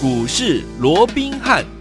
股市罗宾汉。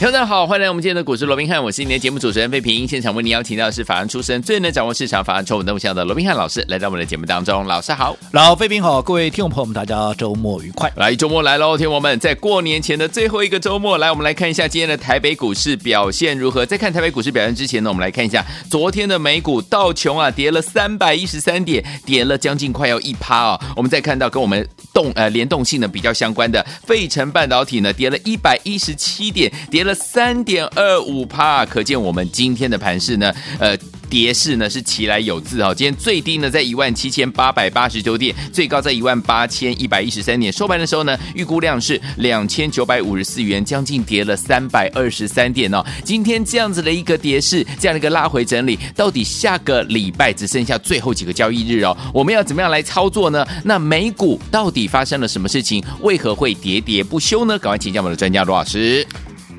听众大家好，欢迎来我们今天的股市罗宾汉，我是今天的节目主持人费平。现场为您邀请到的是法案出身、最能掌握市场法案筹码动向的罗宾汉老师，来到我们的节目当中。老师好，老费平好，各位听众朋友们，大家周末愉快。来，周末来喽，听众们，在过年前的最后一个周末，来，我们来看一下今天的台北股市表现如何。在看台北股市表现之前呢，我们来看一下昨天的美股道琼啊，跌了三百一十三点，跌了将近快要一趴啊。我们再看到跟我们动呃联动性呢比较相关的费城半导体呢，跌了一百一十七点，跌了三点。二五趴，可见我们今天的盘势呢，呃，跌势呢是其来有自哈。今天最低呢在一万七千八百八十九点，最高在一万八千一百一十三点。收盘的时候呢，预估量是两千九百五十四元，将近跌了三百二十三点哦。今天这样子的一个跌势，这样的一个拉回整理，到底下个礼拜只剩下最后几个交易日哦，我们要怎么样来操作呢？那美股到底发生了什么事情？为何会喋喋不休呢？赶快请教我们的专家罗老师。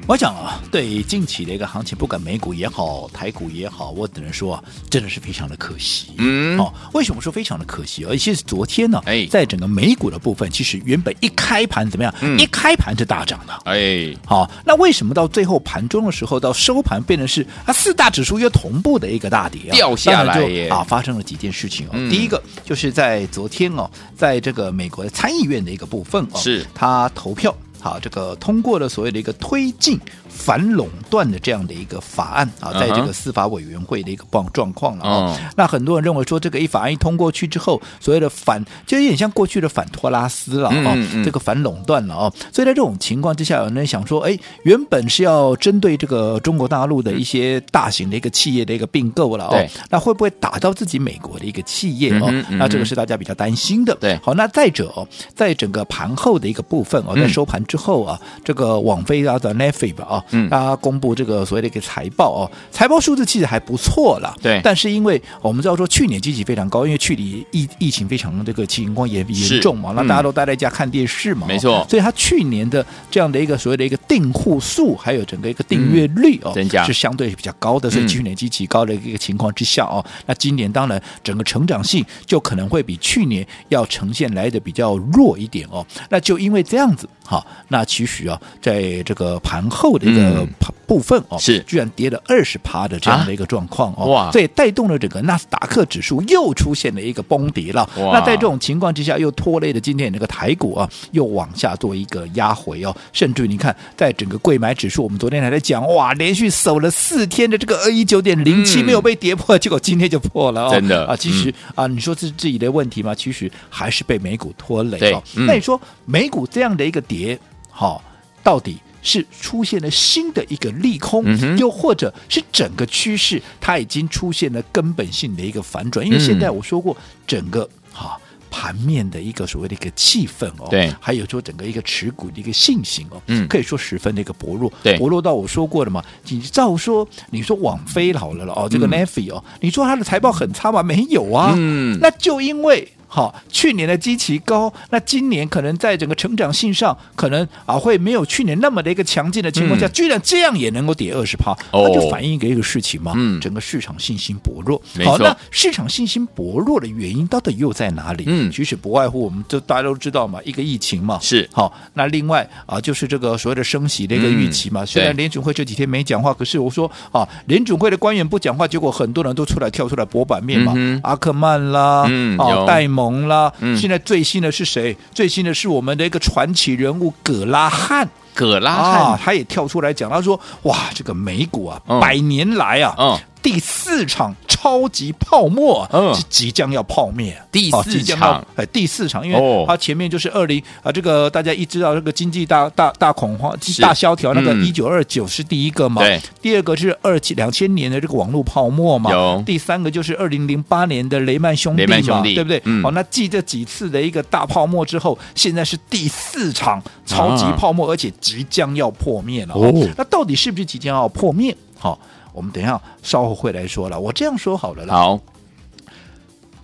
我想啊，对近期的一个行情，不管美股也好，台股也好，我只能说啊，真的是非常的可惜。嗯，哦，为什么说非常的可惜？而且是昨天呢，哎，在整个美股的部分，其实原本一开盘怎么样？嗯，一开盘就大涨了。哎，好，那为什么到最后盘中的时候，到收盘变成是啊四大指数又同步的一个大跌啊，掉下来耶啊，发生了几件事情哦。嗯，第一个就是在昨天哦，在这个美国的参议院的一个部分哦，是他投票。好，这个通过了所谓的一个推进反垄断的这样的一个法案啊，在这个司法委员会的一个状状况了啊。Uh-huh. 那很多人认为说，这个一法案一通过去之后，所谓的反就有点像过去的反托拉斯了啊，这个反垄断了啊。所以在这种情况之下，有人想说，哎，原本是要针对这个中国大陆的一些大型的一个企业的一个并购了哦，那会不会打到自己美国的一个企业哦？那这个是大家比较担心的。对，好，那再者哦，在整个盘后的一个部分哦，在收盘。之后啊，这个网飞啊的 Netflix 啊，嗯，他公布这个所谓的一个财报哦，财报数字其实还不错了，对。但是因为我们知道说去年基期非常高，因为去年疫疫情非常这个情况也严重嘛，那大家都待在家看电视嘛，没错。所以他去年的这样的一个所谓的一个订户数，还有整个一个订阅率哦，增加是相对比较高的，所以去年基期高的一个情况之下哦，那今年当然整个成长性就可能会比去年要呈现来的比较弱一点哦。那就因为这样子。好，那其实啊，在这个盘后的一个部分哦，是居然跌了二十趴的这样的一个状况哦，哇，这也带动了整个纳斯达克指数又出现了一个崩跌了。那在这种情况之下，又拖累了今天那个台股啊，又往下做一个压回哦。甚至你看，在整个柜买指数，我们昨天还在讲哇，连续守了四天的这个二一九点零七没有被跌破，结果今天就破了哦。真的啊，其实啊，你说是自己的问题吗？其实还是被美股拖累哦。那你说美股这样的一个跌？好，到底是出现了新的一个利空，嗯、又或者是整个趋势它已经出现了根本性的一个反转？因为现在我说过，整个哈盘面的一个所谓的一个气氛哦，对，还有说整个一个持股的一个信心哦，嗯，可以说十分的一个薄弱，对，薄弱到我说过了嘛，你照说你说网飞好了了哦，这个 Neffy 哦，你说它的财报很差吗？没有啊，嗯，那就因为。好，去年的基期高，那今年可能在整个成长性上，可能啊会没有去年那么的一个强劲的情况下，嗯、居然这样也能够跌二十趴，那就反映一个一个事情嘛，嗯，整个市场信心薄弱。好，那市场信心薄弱的原因到底又在哪里？嗯，其实不外乎我们就大家都知道嘛，一个疫情嘛，是。好，那另外啊就是这个所谓的升息的一个预期嘛。嗯、虽然联准会这几天没讲话，可是我说啊，联准会的官员不讲话，结果很多人都出来跳出来博版面嘛，嗯、阿克曼啦，嗯，啊戴蒙。蒙了，现在最新的是谁？最新的是我们的一个传奇人物葛拉汉，葛拉汉、啊，他也跳出来讲，他说：“哇，这个美股啊，嗯、百年来啊。嗯”第四场超级泡沫，嗯，即将要泡灭。第四场，哎，第四场，因为它前面就是二零啊，这个大家一知道这个经济大大大恐慌、大萧条，那个一九二九是第一个嘛，对。第二个是二七两千年的这个网络泡沫嘛，有。第三个就是二零零八年的雷曼兄弟嘛，对不对？好，那继这几次的一个大泡沫之后，现在是第四场超级泡沫，而且即将要破灭了。哦，那到底是不是即将要破灭？好。我们等一下稍后会来说了，我这样说好了啦。好，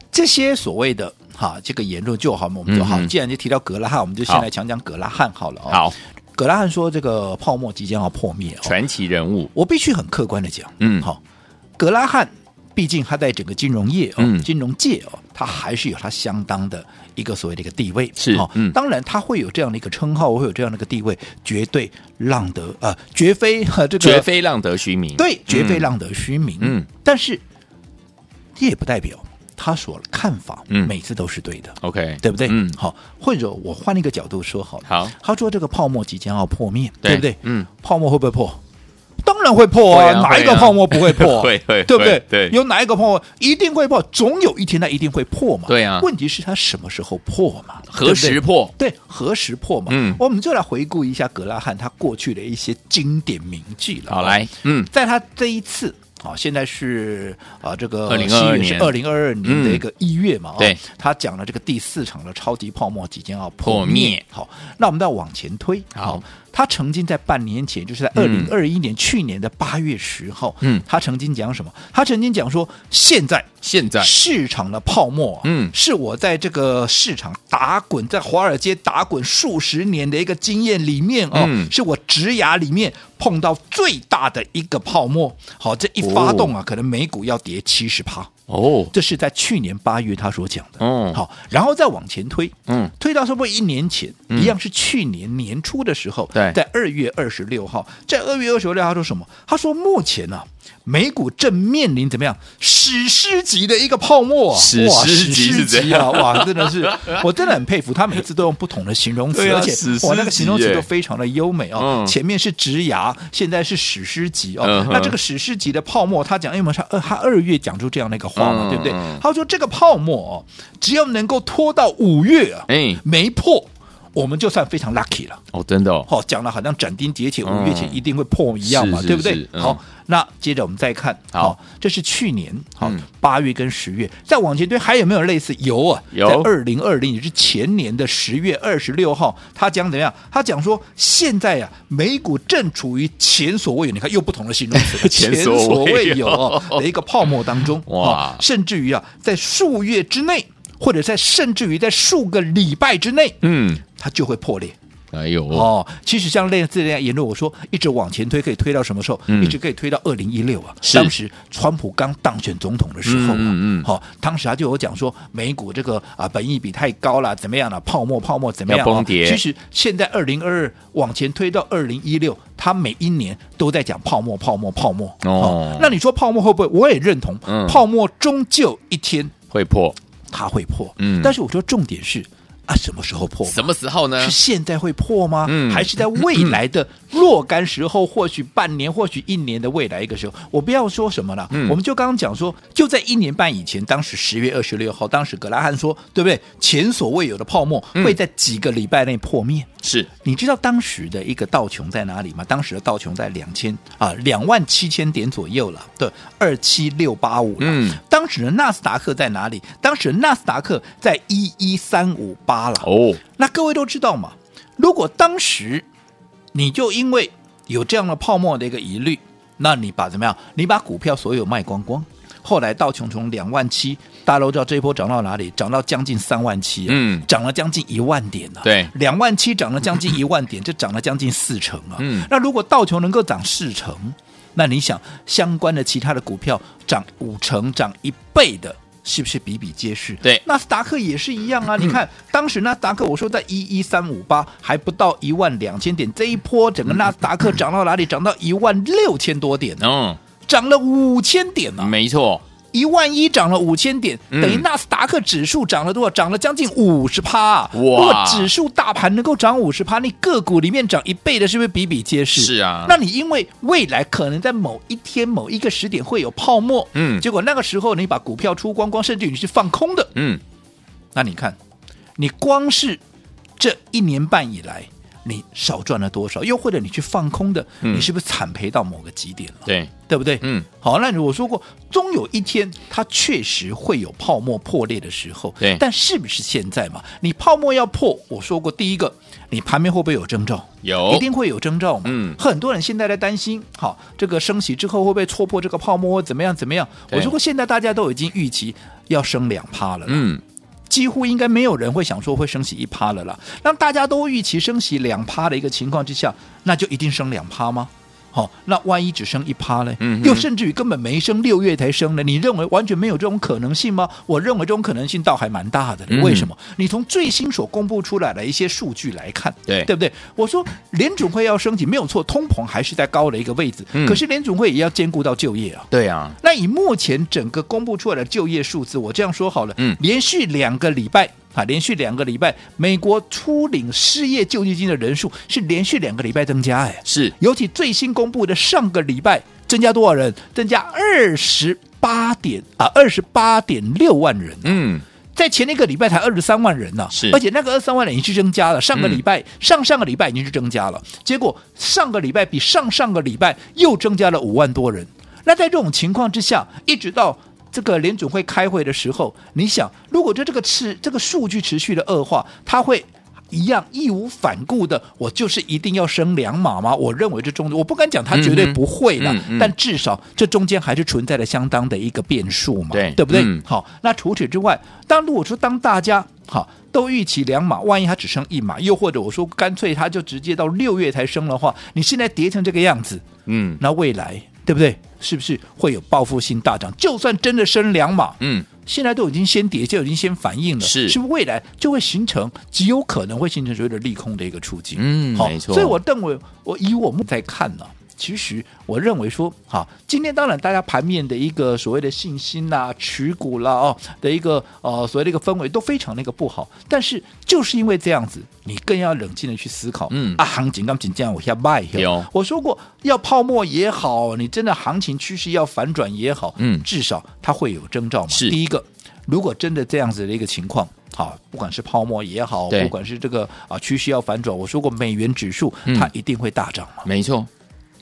这些所谓的哈这个言论就好，我们就好。嗯、既然就提到格拉汉，我们就先来讲讲格拉汉好了。好，格拉汉说这个泡沫即将要破灭，传奇人物，我必须很客观的讲，嗯，好，格拉汉毕竟它在整个金融业哦，嗯金融界哦，它还是有它相当的一个所谓的一个地位。是哦，嗯当然它会有这样的一个称号，会有这样的一个地位，绝对浪得呃，绝非和这个绝非浪得虚名。对，绝非浪得虚名。嗯，但是这也不代表他所看法，嗯每次都是对的。OK，对不对？嗯，好，或者我换一个角度说好了。好他说这个泡沫即将要破灭，对不对？嗯，泡沫会不会破？当然会破啊！啊哪一个泡沫不会破？会会对不对？对有哪一个泡沫一定会破？总有一天它一定会破嘛。对啊问题是它什么时候破嘛？何时破？对，何时破嘛？嗯我们就来回顾一下格拉汉他过去的一些经典名句了。好，来，嗯，在他这一次。啊，现在是啊，这个2022七月是年二零二二年的一个一月嘛，哦对，他讲了这个第四场的超级泡沫即将要破破灭好，那我们再往前推，好，他曾经在半年前，就是在二零二一年、去年的八月十号，嗯，他曾经讲什么？他曾经讲说，现在现在市场的泡沫啊，嗯是我在这个市场打滚，在华尔街打滚数十年的一个经验里面哦，嗯是我职涯里面碰到最大的一个泡沫。好，这一发动啊，哦可能美股要跌七十趴。哦，这是在去年八月他所讲的。哦好，然后再往前推，嗯，推到差不多一年前，嗯一样是去年年初的时候，对。在二月二十六号，在二月二十六号他说什么？他说目前呢、啊，美股正面临怎么样？史诗级的一个泡沫、啊，史哇，诗级啊，哇，真的是，我真的很佩服他，每次都用不同的形容词，啊而且史诗级哇，那个形容词都非常的优美哦。嗯。前面是直牙，现在是史诗级哦。嗯那这个史诗级的泡沫，他讲，因为他二他二月讲出这样的一个话嘛，嗯对不对嗯？他说这个泡沫哦，只要能够拖到五月啊，哎没破，我们就算非常 lucky 了。哦，真的哦，好、讲的好像斩钉截铁，嗯五月前一定会破一样嘛，对不对是？嗯好，那接着我们再看，好这是去年好嗯八月跟十月，再往前推还有没有类似？有啊，有在二零二零也是前年的十月二十六号，他讲怎么样？他讲说现在啊，美股正处于前所未有，你看又不同的形容词，前 前所未有所未有哦 的一个泡沫当中，哇哦甚至于啊，在数月之内，或者在甚至于在数个礼拜之内，嗯，它就会破裂。哎呦，哦，其实像类似这样言论，我说一直往前推，可以推到什么时候？嗯一直可以推到二零一六啊。是当时川普刚当选总统的时候啊，嗯嗯嗯好、当时他就有讲说美股这个啊本益比太高了，怎么样了？泡沫泡沫怎么样？其实现在二零二二往前推到二零一六，他每一年都在讲泡沫泡沫泡沫。哦那你说泡沫会不会？我也认同，嗯泡沫终究一天会破，它会破。嗯但是我说重点是啊，什么时候破？什么时候呢是？现在会破吗？嗯还是在未来的若干时候，或许半年，或许一年的未来一个时候？我不要说什么了，嗯我们就刚刚讲说，就在一年半以前，当时十月二十六号，当时格拉汉说，对不对？前所未有的泡沫嗯会在几个礼拜内破灭。是你知道当时的一个道琼在哪里吗？当时的道琼在两千啊两万七千点左右了，对，二七六八五。嗯，当时的纳斯达克在哪里？当时的纳斯达克在一一三五八了。哦，那各位都知道嘛，如果当时你就因为有这样的泡沫的一个疑虑，那你把怎么样？你把股票所有卖光光。后来道琼从两万七，大家都知道这一波涨到哪里？涨到将近三万七、啊，嗯涨了将近一万点呢、啊。对两万七涨了将近一万点，这涨了将近四成啊。嗯那如果道琼能够涨四成，那你想相关的其他的股票涨五成、涨一倍的，是不是比比皆是？对纳斯达克也是一样啊。你看当时纳斯达克，我说在一一三五八，还不到一万两千点，这一波整个纳斯达克涨到哪里？涨到一万六千多点呢、嗯，涨了五千点呢、没错，一万一涨了五千点，嗯等于纳斯达克指数涨了多少？涨了将近五十趴。哇如果指数大盘能够涨五十趴，你个股里面涨一倍的，是不是比比皆是？是啊那你因为未来可能在某一天、某一个时点会有泡沫，嗯结果那个时候你把股票出光光，甚至于你是放空的，嗯，那你看，你光是这一年半以来，你少赚了多少？又或者你去放空的，嗯你是不是惨赔到某个极点了？对，对不对？嗯，好，那我说过，终有一天它确实会有泡沫破裂的时候。对但是不是现在嘛？你泡沫要破，我说过，第一个，你盘面会不会有征兆？有一定会有征兆嘛。嗯很多人现在在担心，好，这个升息之后会不会戳破这个泡沫，或怎么样怎么样？我说过，现在大家都已经预期要升两趴了。嗯，几乎应该没有人会想说会升息一趴了啦。当大家都预期升息两趴的一个情况之下，那就一定升两趴吗？好、哦，那万一只升一趴呢？嗯，又甚至于根本没升，六月才升呢？你认为完全没有这种可能性吗？我认为这种可能性倒还蛮大的。嗯、为什么？你从最新所公布出来的一些数据来看，对对不对？我说联准会要升级没有错，通膨还是在高的一个位置，嗯、可是联准会也要兼顾到就业啊。对啊，那以目前整个公布出来的就业数字，我这样说好了，嗯，连续两个礼拜。啊，连续两个礼拜，美国初领失业救济金的人数是连续两个礼拜增加，哎，是，尤其最新公布的上个礼拜增加多少人？增加二十八点啊，二十八点六万人。嗯，在前一个礼拜才二十三万人呢，是，而且那个二十三万人已经是增加了，上个礼拜、嗯、上上个礼拜已经是增加了，结果上个礼拜比上上个礼拜又增加了五万多人。那在这种情况之下，一直到。这个联准会开会的时候，你想，如果就这个持这个数据持续的恶化，它会一样义无反顾的，我就是一定要升两码吗？我认为这中间我不敢讲它绝对不会了，嗯嗯、但至少这中间还是存在了相当的一个变数嘛，对，对不对？嗯、好，那除此之外，当如果说当大家好都预期两码，万一它只升一码，又或者我说干脆它就直接到六月才升的话，你现在跌成这个样子，嗯，那未来。对不对？是不是会有报复性大涨？就算真的升两码，嗯，现在都已经先跌，就已经先反应了，是，是不是未来就会形成极有可能会形成所谓的利空的一个处境？嗯，好，没错。所以我认为，我以我们在看呢。其实我认为说，哈，今天当然大家盘面的一个所谓的信心呐、啊、持股啦哦的一个呃所谓的一个氛围都非常那个不好。但是就是因为这样子，你更要冷静的去思考，嗯。啊，行情刚紧这样往下卖，有我说过要泡沫也好，你真的行情趋势要反转也好，嗯，至少它会有征兆嘛。是。第一个，如果真的这样子的一个情况，好，不管是泡沫也好，不管是这个啊趋势要反转，我说过美元指数它一定会大涨嘛，没错。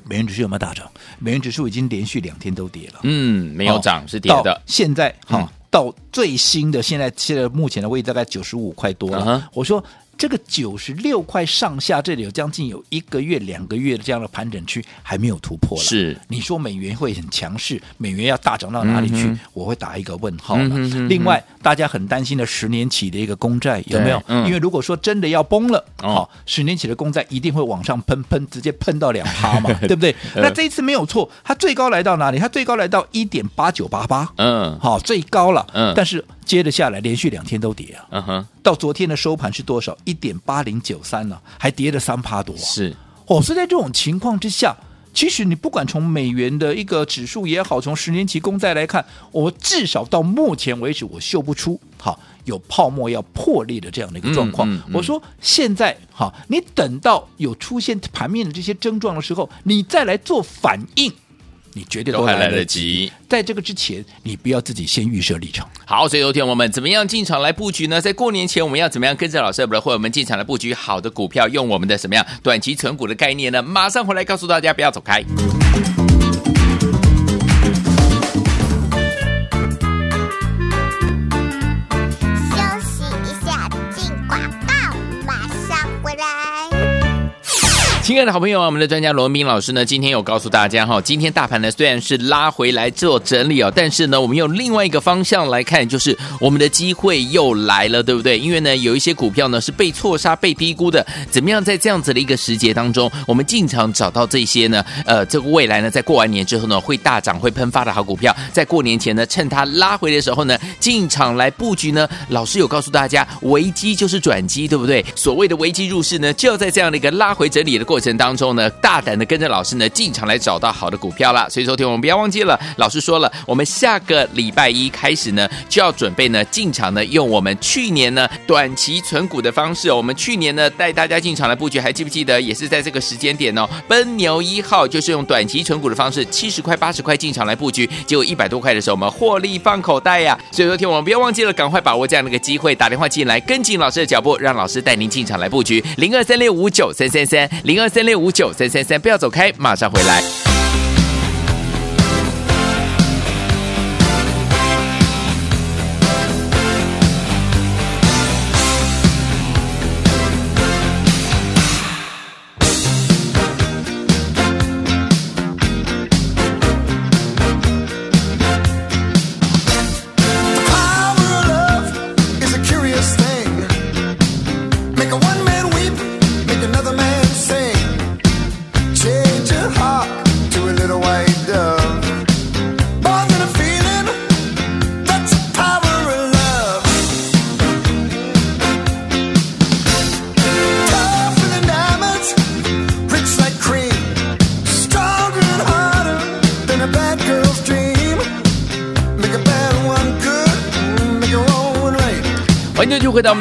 美元指数有没有大涨？美元指数已经连续两天都跌了。嗯，没有涨，哦、是跌的。现在哈、嗯、到最新的，现在现在目前的位置大概九十五块多了。Uh huh、我说。这个九十六块上下，这里有将近有一个月、两个月的这样的盘整区还没有突破了。是，你说美元会很强势，美元要大涨到哪里去？嗯、我会打一个问号了。嗯、哼哼另外，大家很担心的十年期的一个公债有没有？嗯、因为如果说真的要崩了，好、哦，十年期的公债一定会往上喷喷，直接喷到两趴嘛，对不对？那这一次没有错，它最高来到哪里？它最高来到一点八九八八。嗯，好，最高了。嗯，但是。接着下来，连续两天都跌啊！嗯哼、uh，huh. 到昨天的收盘是多少？一点八零九三呢，还跌了三趴多、啊。是，哦，所以在这种情况之下，其实你不管从美元的一个指数也好，从十年期公债来看，我至少到目前为止，我嗅不出好有泡沫要破裂的这样的一个状况。嗯嗯嗯、我说现在哈，你等到有出现盘面的这些症状的时候，你再来做反应。你绝对都还来得及，在这个之前，你不要自己先预设立场。好，所以昨天我们怎么样进场来布局呢？在过年前，我们要怎么样跟着老师的会我们进场来布局好的股票，用我们的什么样短期存股的概念呢？马上回来告诉大家，不要走开。亲爱的好朋友啊，我们的专家罗文彬老师呢，今天有告诉大家哈，今天大盘呢虽然是拉回来做整理哦，但是呢，我们用另外一个方向来看，就是我们的机会又来了，对不对？因为呢，有一些股票呢是被错杀、被低估的，怎么样在这样子的一个时节当中，我们进场找到这些呢？呃，这个未来呢，在过完年之后呢，会大涨、会喷发的好股票，在过年前呢，趁它拉回的时候呢，进场来布局呢。老师有告诉大家，危机就是转机，对不对？所谓的危机入市呢，就要在这样的一个拉回整理的过。过程当中呢，大胆的跟着老师呢进场来找到好的股票了。所以，昨天我们不要忘记了，老师说了，我们下个礼拜一开始呢，就要准备呢进场呢，用我们去年呢短期存股的方式。我们去年呢带大家进场来布局，还记不记得？也是在这个时间点哦。奔牛一号就是用短期存股的方式，七十块、八十块进场来布局，结果一百多块的时候，我们获利放口袋呀。所以，昨天我们不要忘记了，赶快把握这样的一个机会，打电话进来跟紧老师的脚步，让老师带您进场来布局零二三六五九三三三零二。三六五九三三三，不要走开，马上回来。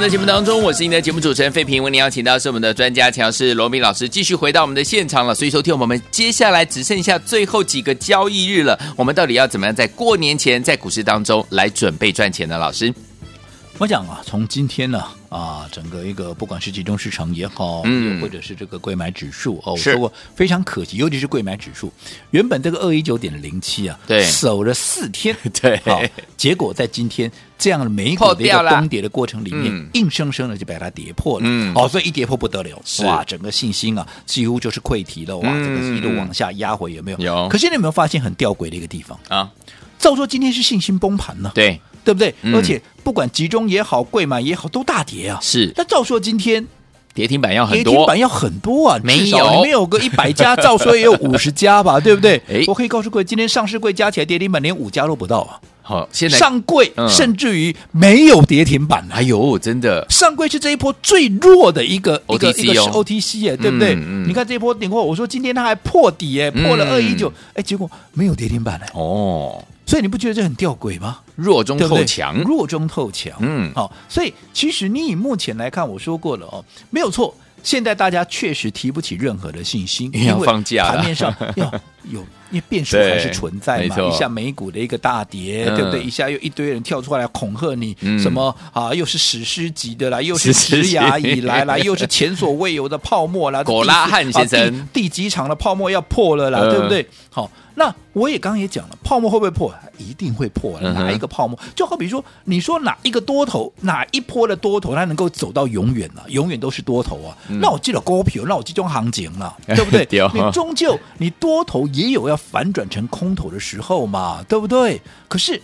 在节目当中，我是您的节目主持人费平，为您邀请到是我们的专家强势罗明老师，继续回到我们的现场了。所以，说听我们接下来只剩下最后几个交易日了，我们到底要怎么样在过年前在股市当中来准备赚钱呢？老师，我讲啊，从今天呢啊，整个一个不管是集中市场也好，嗯，或者是这个贵买指数哦，我说过非常可惜，尤其是贵买指数，原本这个二一九点零七啊，对，守了四天，对，好，结果在今天。这样的美股的一个崩跌的过程里面，嗯、硬生生的就把它跌破了。嗯，哦，所以一跌破不得了，哇，整个信心啊，几乎就是溃堤了。哇，这个一路往下压回，有没有？有。可是你有没有发现很吊诡的一个地方？啊？照说今天是信心崩盘呢，对，对不对？嗯、而且不管集中也好，贵买也好，都大跌啊。是。那照说今天跌停板要很多，跌停板要很多啊，没有，至少里面有个一百家，照说也有五十家吧，对不对？哎，我可以告诉各位，今天上市柜加起来跌停板连五家都不到啊。好，现在上柜、嗯、甚至于没有跌停板，哎呦，真的，上柜是这一波最弱的一个 OTC 一个一个是 OTC 哎，对不对？嗯嗯、你看这一波顶货，我说今天它还破底哎，破了二一九，哎，结果没有跌停板哎，哦，所以你不觉得这很吊诡吗？弱中透强，弱中透强，嗯，好，所以其实你以目前来看，我说过了哦，没有错。现在大家确实提不起任何的信心，因为盘面上 要有，因为变数还是存在嘛。一下美股的一个大跌，对不对？一下又一堆人跳出来恐吓你，什么啊？又是史诗级的啦，又是职涯以来啦，又是前所未有的泡沫啦。果拉汉先生，第几场的泡沫要破了啦，对不对？好。那我也刚刚也讲了，泡沫会不会破？一定会破。哪一个泡沫？就好比说，你说哪一个多头，哪一波的多头，它能够走到永远呢？永远都是多头啊。那我记得股票，那我集中行情了，对不对？你终究你多头也有要反转成空头的时候嘛，对不对？可是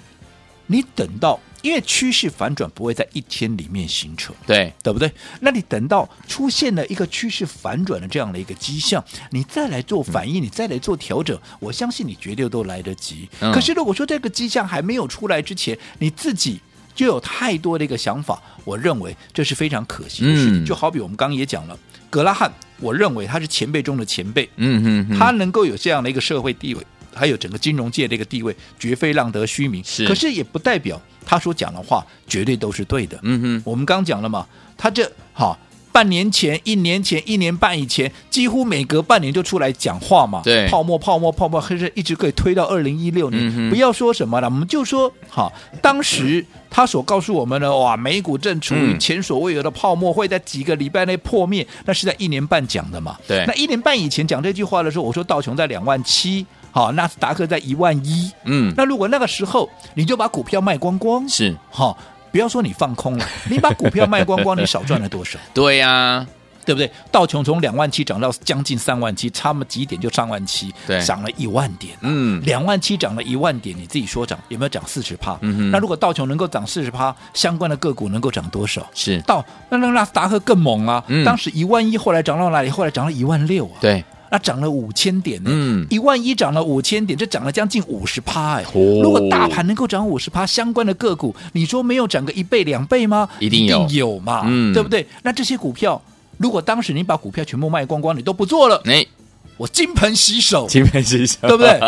你等到。因为趋势反转不会在一天里面形成，对对不对？那你等到出现了一个趋势反转的这样的一个迹象，你再来做反应，嗯、你再来做调整，我相信你绝对都来得及。嗯、可是如果说这个迹象还没有出来之前，你自己就有太多的一个想法，我认为这是非常可惜的事情。嗯、就好比我们刚刚也讲了，格拉汉，我认为他是前辈中的前辈，嗯嗯，嗯他能够有这样的一个社会地位。还有整个金融界的一个地位，绝非浪得虚名。是，可是也不代表他所讲的话绝对都是对的。嗯哼，我们刚讲了嘛，他这哈半年前、一年前、一年半以前，几乎每隔半年就出来讲话嘛。对，泡沫、泡沫、泡沫，还是一直可以推到二零一六年。嗯、不要说什么了，我们就说哈，当时他所告诉我们的哇，美股正处于前所未有的泡沫，会在几个礼拜内破灭，那是在一年半讲的嘛。对，那一年半以前讲这句话的时候，我说道琼在两万七。好，纳斯达克在一万一，嗯，那如果那个时候你就把股票卖光光，是，好，不要说你放空了，你把股票卖光光，你少赚了多少？对呀、啊，对不对？道琼从两万七涨到将近三万七，差么几点就三万七，对，涨了一万点，嗯，两万七涨了一万点，你自己说涨有没有涨四十趴？那如果道琼能够涨四十趴，相关的个股能够涨多少？是，到那那纳斯达克更猛啊，嗯、当时一万一，后来涨到哪里？后来涨到一万六啊，对。那涨了五千点呢，嗯，一万一涨了五千点，这涨了将近五十趴哎。哦、如果大盘能够涨五十趴，相关的个股，你说没有涨个一倍两倍吗？一定有，嘛，嗯，对不对？那这些股票，如果当时你把股票全部卖光光，你都不做了，哎，我金盆洗手，金盆洗手，对不对？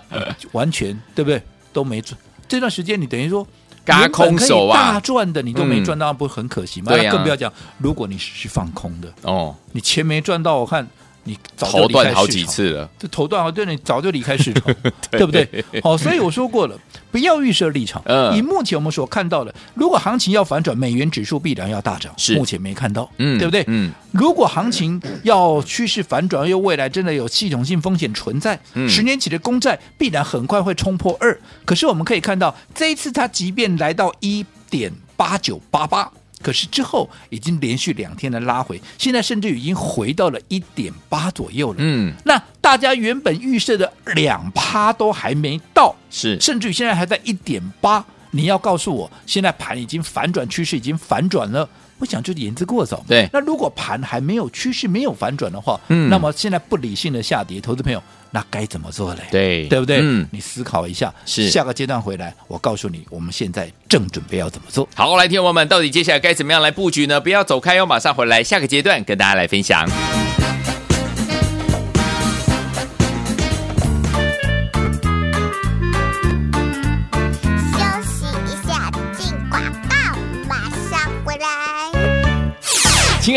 完全对不对？都没赚。这段时间你等于说，嘎空手啊，大赚的你都没赚到，不是很可惜吗？更不要讲，如果你是放空的哦，你钱没赚到，我看。你早头断好几次了，这头断好，对，你早就离开市场，对不对？好，所以我说过了，不要预设立场。嗯，以目前我们所看到的，如果行情要反转，美元指数必然要大涨，是目前没看到，嗯，对不对？嗯，如果行情要趋势反转，又未来真的有系统性风险存在，十年期的公债必然很快会冲破二。可是我们可以看到，这一次它即便来到一点八九八八。可是之后已经连续两天的拉回，现在甚至已经回到了一点八左右了。嗯，那大家原本预设的两趴都还没到，是，甚至于现在还在一点八。你要告诉我，现在盘已经反转，趋势已经反转了。我想就是言之过早。对，那如果盘还没有趋势没有反转的话，嗯，那么现在不理性的下跌，投资朋友那该怎么做嘞？对，对不对？嗯，你思考一下。是，下个阶段回来，我告诉你，我们现在正准备要怎么做。好，来听我们到底接下来该怎么样来布局呢？不要走开哦，马上回来，下个阶段跟大家来分享。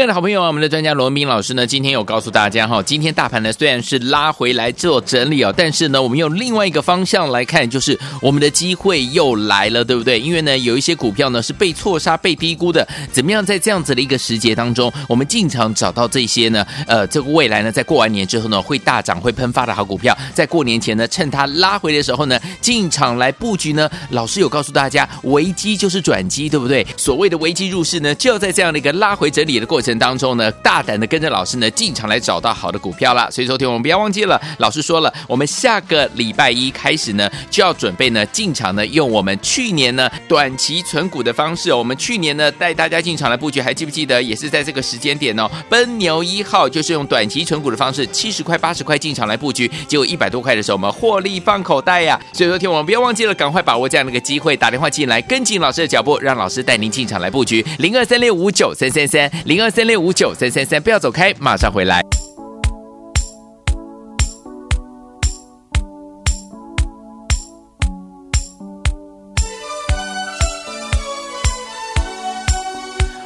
爱的好朋友啊，我们的专家罗文彬老师呢，今天有告诉大家哈，今天大盘呢虽然是拉回来做整理哦，但是呢，我们用另外一个方向来看，就是我们的机会又来了，对不对？因为呢，有一些股票呢是被错杀、被低估的，怎么样在这样子的一个时节当中，我们进场找到这些呢？呃，这个未来呢，在过完年之后呢，会大涨、会喷发的好股票，在过年前呢，趁它拉回的时候呢，进场来布局呢。老师有告诉大家，危机就是转机，对不对？所谓的危机入市呢，就要在这样的一个拉回整理的过程当中呢，大胆的跟着老师呢进场来找到好的股票了。所以，说听我们不要忘记了，老师说了，我们下个礼拜一开始呢，就要准备呢进场呢，用我们去年呢短期存股的方式。我们去年呢带大家进场来布局，还记不记得？也是在这个时间点哦，奔牛一号就是用短期存股的方式，七十块、八十块进场来布局，结果一百多块的时候，我们获利放口袋呀。所以，说听我们不要忘记了，赶快把握这样的一个机会，打电话进来跟紧老师的脚步，让老师带您进场来布局零二三六五九三三三零二三六五九三三三，不要走开，马上回来。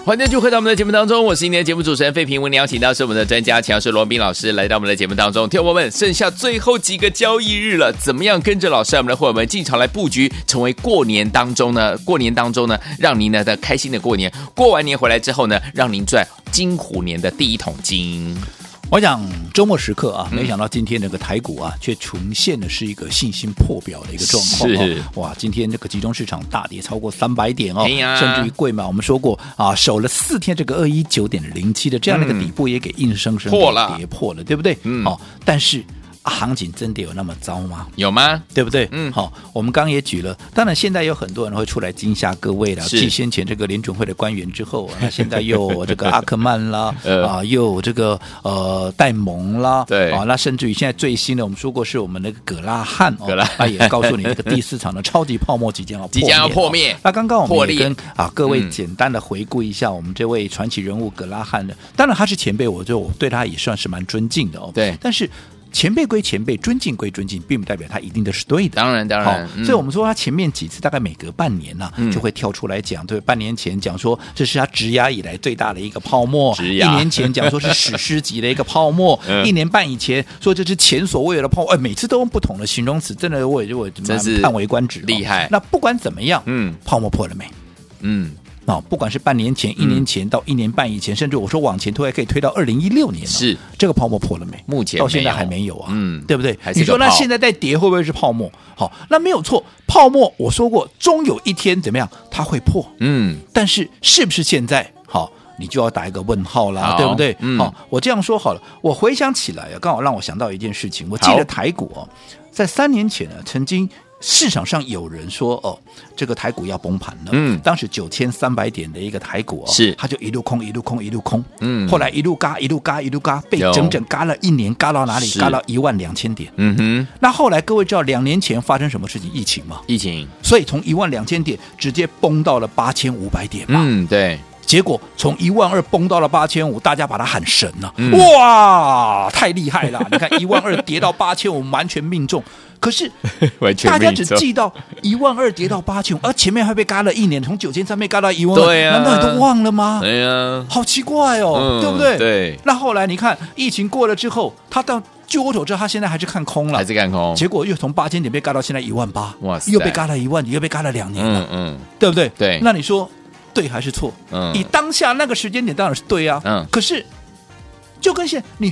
欢迎继续回到我们的节目当中，我是今天的节目主持人费平，为您邀请到是我们的专家强势罗宾老师来到我们的节目当中。听友们，剩下最后几个交易日了，怎么样跟着老师我们的伙伴们进场来布局，成为过年当中呢？过年当中呢，让您呢的开心的过年，过完年回来之后呢，让您赚金虎年的第一桶金。我想周末时刻啊，没想到今天这个台股啊，却呈现的是一个信心破表的一个状况。是哇，今天这个集中市场大跌超过三百点哦，甚至于贵嘛，我们说过啊，守了四天这个二一九点零七的这样的一个底部，也给硬生生破了，跌破了，对不对？嗯，哦，但是。行情真的有那么糟吗？有吗？对不对？嗯，好，我们刚刚也举了，当然现在有很多人会出来惊吓各位了。继先前这个联准会的官员之后，那现在又这个阿克曼啦，啊，又有这个呃戴蒙啦，对啊，那甚至于现在最新的，我们说过是我们那个葛拉汉，葛拉汉也告诉你，这个第四场的超级泡沫即将要 即将要破灭。那刚刚我们也跟啊各位简单的回顾一下我们这位传奇人物葛拉汉的，当然他是前辈，我就我对他也算是蛮尊敬的哦。对，但是。前辈归前辈，尊敬归尊敬，并不代表他一定都是对的。当然，当然。嗯、所以，我们说他前面几次大概每隔半年呢、啊，嗯、就会跳出来讲。对，半年前讲说这是他职涯以来最大的一个泡沫；一年前讲说是史诗级的一个泡沫；嗯、一年半以前说这是前所未有的泡沫。哎，每次都用不同的形容词，真的我也我蛮叹为观止。厉害。那不管怎么样，嗯，泡沫破了没？嗯。啊，不管是半年前、一年前到一年半以前，嗯、甚至我说往前推还可以推到二零一六年，是这个泡沫破了没？目前到现在还没有啊，嗯，对不对？你说那现在在跌会不会是泡沫？好，那没有错，泡沫我说过，终有一天怎么样，它会破，嗯，但是是不是现在？好，你就要打一个问号啦，对不对？嗯，好，我这样说好了，我回想起来啊，刚好让我想到一件事情，我记得台股哦，在三年前呢，曾经。市场上有人说哦，这个台股要崩盘了。嗯，当时九千三百点的一个台股哦，是它就一路空，一路空，一路空。嗯，后来一路嘎，一路嘎，一路嘎，被整整嘎了一年，嘎到哪里？嘎到一万两千点。嗯哼。那后来各位知道两年前发生什么事情？疫情嘛。疫情。所以从一万两千点直接崩到了八千五百点嘛。嗯，对。结果从一万二崩到了八千五，大家把它喊神了。嗯、哇，太厉害了！你看一万二跌到八千五，完全命中。可是 大家只记到一万二跌到八千五，而前面还被嘎了一年，从九千三被嘎到一万二，对啊，难道你都忘了吗？对呀，好奇怪哦，嗯、对不对？对。那后来你看疫情过了之后，他到就我所知，他现在还是看空了，还是看空。结果又从八千点被嘎到现在一万八，哇塞，又被嘎了一万，又被嘎了两年了，嗯嗯，对不对？对。那你说？对还是错？嗯，以当下那个时间点当然是对啊。嗯，可是就跟现你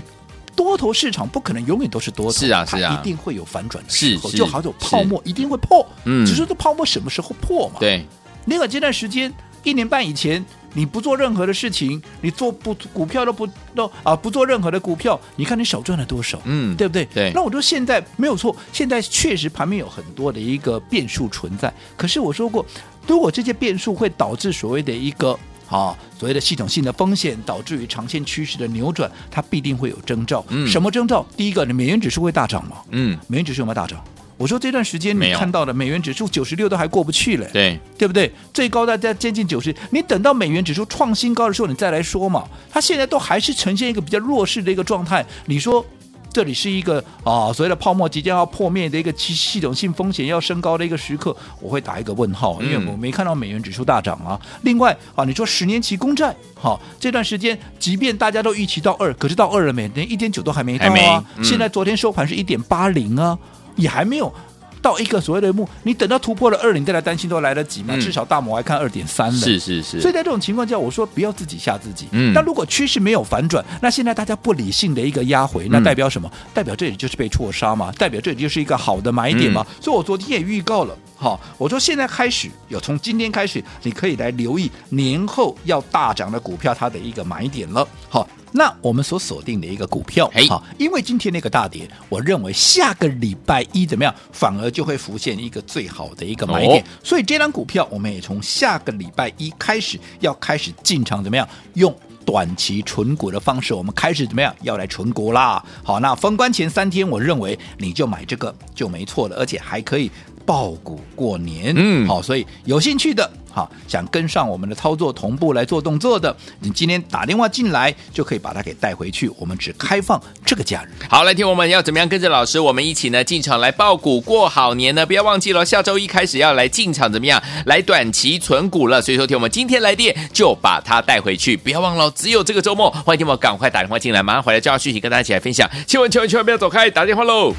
多头市场不可能永远都是多头，是啊是啊，一定会有反转的时候，就好像泡沫一定会破。嗯，只是这泡沫什么时候破嘛？对，那个这段时间一年半以前，你不做任何的事情，你做不股票都不都啊不做任何的股票，你看你少赚了多少？嗯，对不对？对。那我说现在没有错，现在确实盘面有很多的一个变数存在。可是我说过，如果这些变数会导致所谓的一个啊，所谓的系统性的风险导致于长线趋势的扭转，它必定会有征兆。嗯，什么征兆？第一个，你美元指数会大涨吗？嗯，美元指数有没有大涨？我说这段时间你看到的美元指数九十六都还过不去了，对对不对？最高在在接近九十，你等到美元指数创新高的时候，你再来说嘛。它现在都还是呈现一个比较弱势的一个状态，你说这里是一个啊所谓的泡沫即将要破灭的一个系系统性风险要升高的一个时刻，我会打一个问号，因为我没看到美元指数大涨啊。嗯、另外啊，你说十年期公债，好、啊、这段时间，即便大家都预期到二，可是到二了没？连一点九都还没到啊。嗯、现在昨天收盘是一点八零啊，也还没有。到一个所谓的目，你等到突破了二，你再来担心都来得及吗？嗯、至少大摩还看二点三了。是是是。所以在这种情况下，我说不要自己吓自己。嗯。那如果趋势没有反转，那现在大家不理性的一个压回，那代表什么？嗯、代表这里就是被错杀嘛？代表这里就是一个好的买点嘛？嗯、所以我昨天也预告了，好，我说现在开始有从今天开始，你可以来留意年后要大涨的股票它的一个买点了。好。那我们所锁定的一个股票，好，因为今天那个大跌，我认为下个礼拜一怎么样，反而就会浮现一个最好的一个买点。哦、所以这张股票，我们也从下个礼拜一开始要开始进场，怎么样？用短期存股的方式，我们开始怎么样？要来存股啦。好，那封关前三天，我认为你就买这个就没错了，而且还可以抱股过年。嗯，好，所以有兴趣的。好，想跟上我们的操作，同步来做动作的，你今天打电话进来就可以把它给带回去。我们只开放这个假日。好，来听我们要怎么样跟着老师，我们一起呢进场来爆股过好年呢？不要忘记了，下周一开始要来进场，怎么样来短期存股了？所以说，听我们今天来电就把它带回去，不要忘了，只有这个周末。欢迎听我赶快打电话进来，马上回来就要续集跟大家一起来分享。千万千万千万不要走开，打电话喽！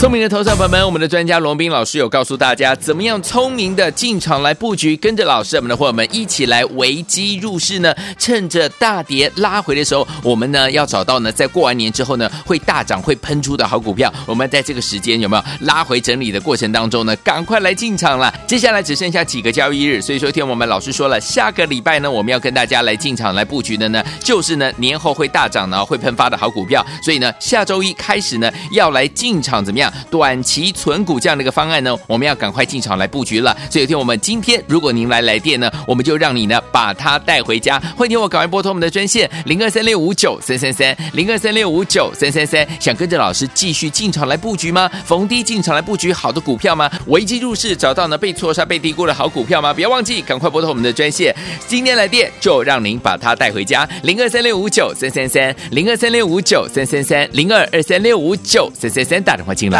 聪明的投资者朋友们，我们的专家罗宾老师有告诉大家，怎么样聪明的进场来布局，跟着老师我们的伙伴们一起来危机入市呢？趁着大跌拉回的时候，我们呢要找到呢，在过完年之后呢会大涨会喷出的好股票。我们在这个时间有没有拉回整理的过程当中呢？赶快来进场了！接下来只剩下几个交易日，所以说听我们老师说了，下个礼拜呢我们要跟大家来进场来布局的呢，就是呢年后会大涨呢会喷发的好股票。所以呢下周一开始呢要来进场怎么样？短期存股这样的一个方案呢，我们要赶快进场来布局了。所以，听我们今天，如果您来来电呢，我们就让你呢把它带回家。欢迎我赶快拨通我们的专线零二三六五九三三三零二三六五九三三三。想跟着老师继续进场来布局吗？逢低进场来布局好的股票吗？危机入市找到呢被错杀、被低估的好股票吗？不要忘记赶快拨通我们的专线，今天来电就让您把它带回家。零二三六五九三三三零二三六五九三三三零二二三六五九三三三打电话进来。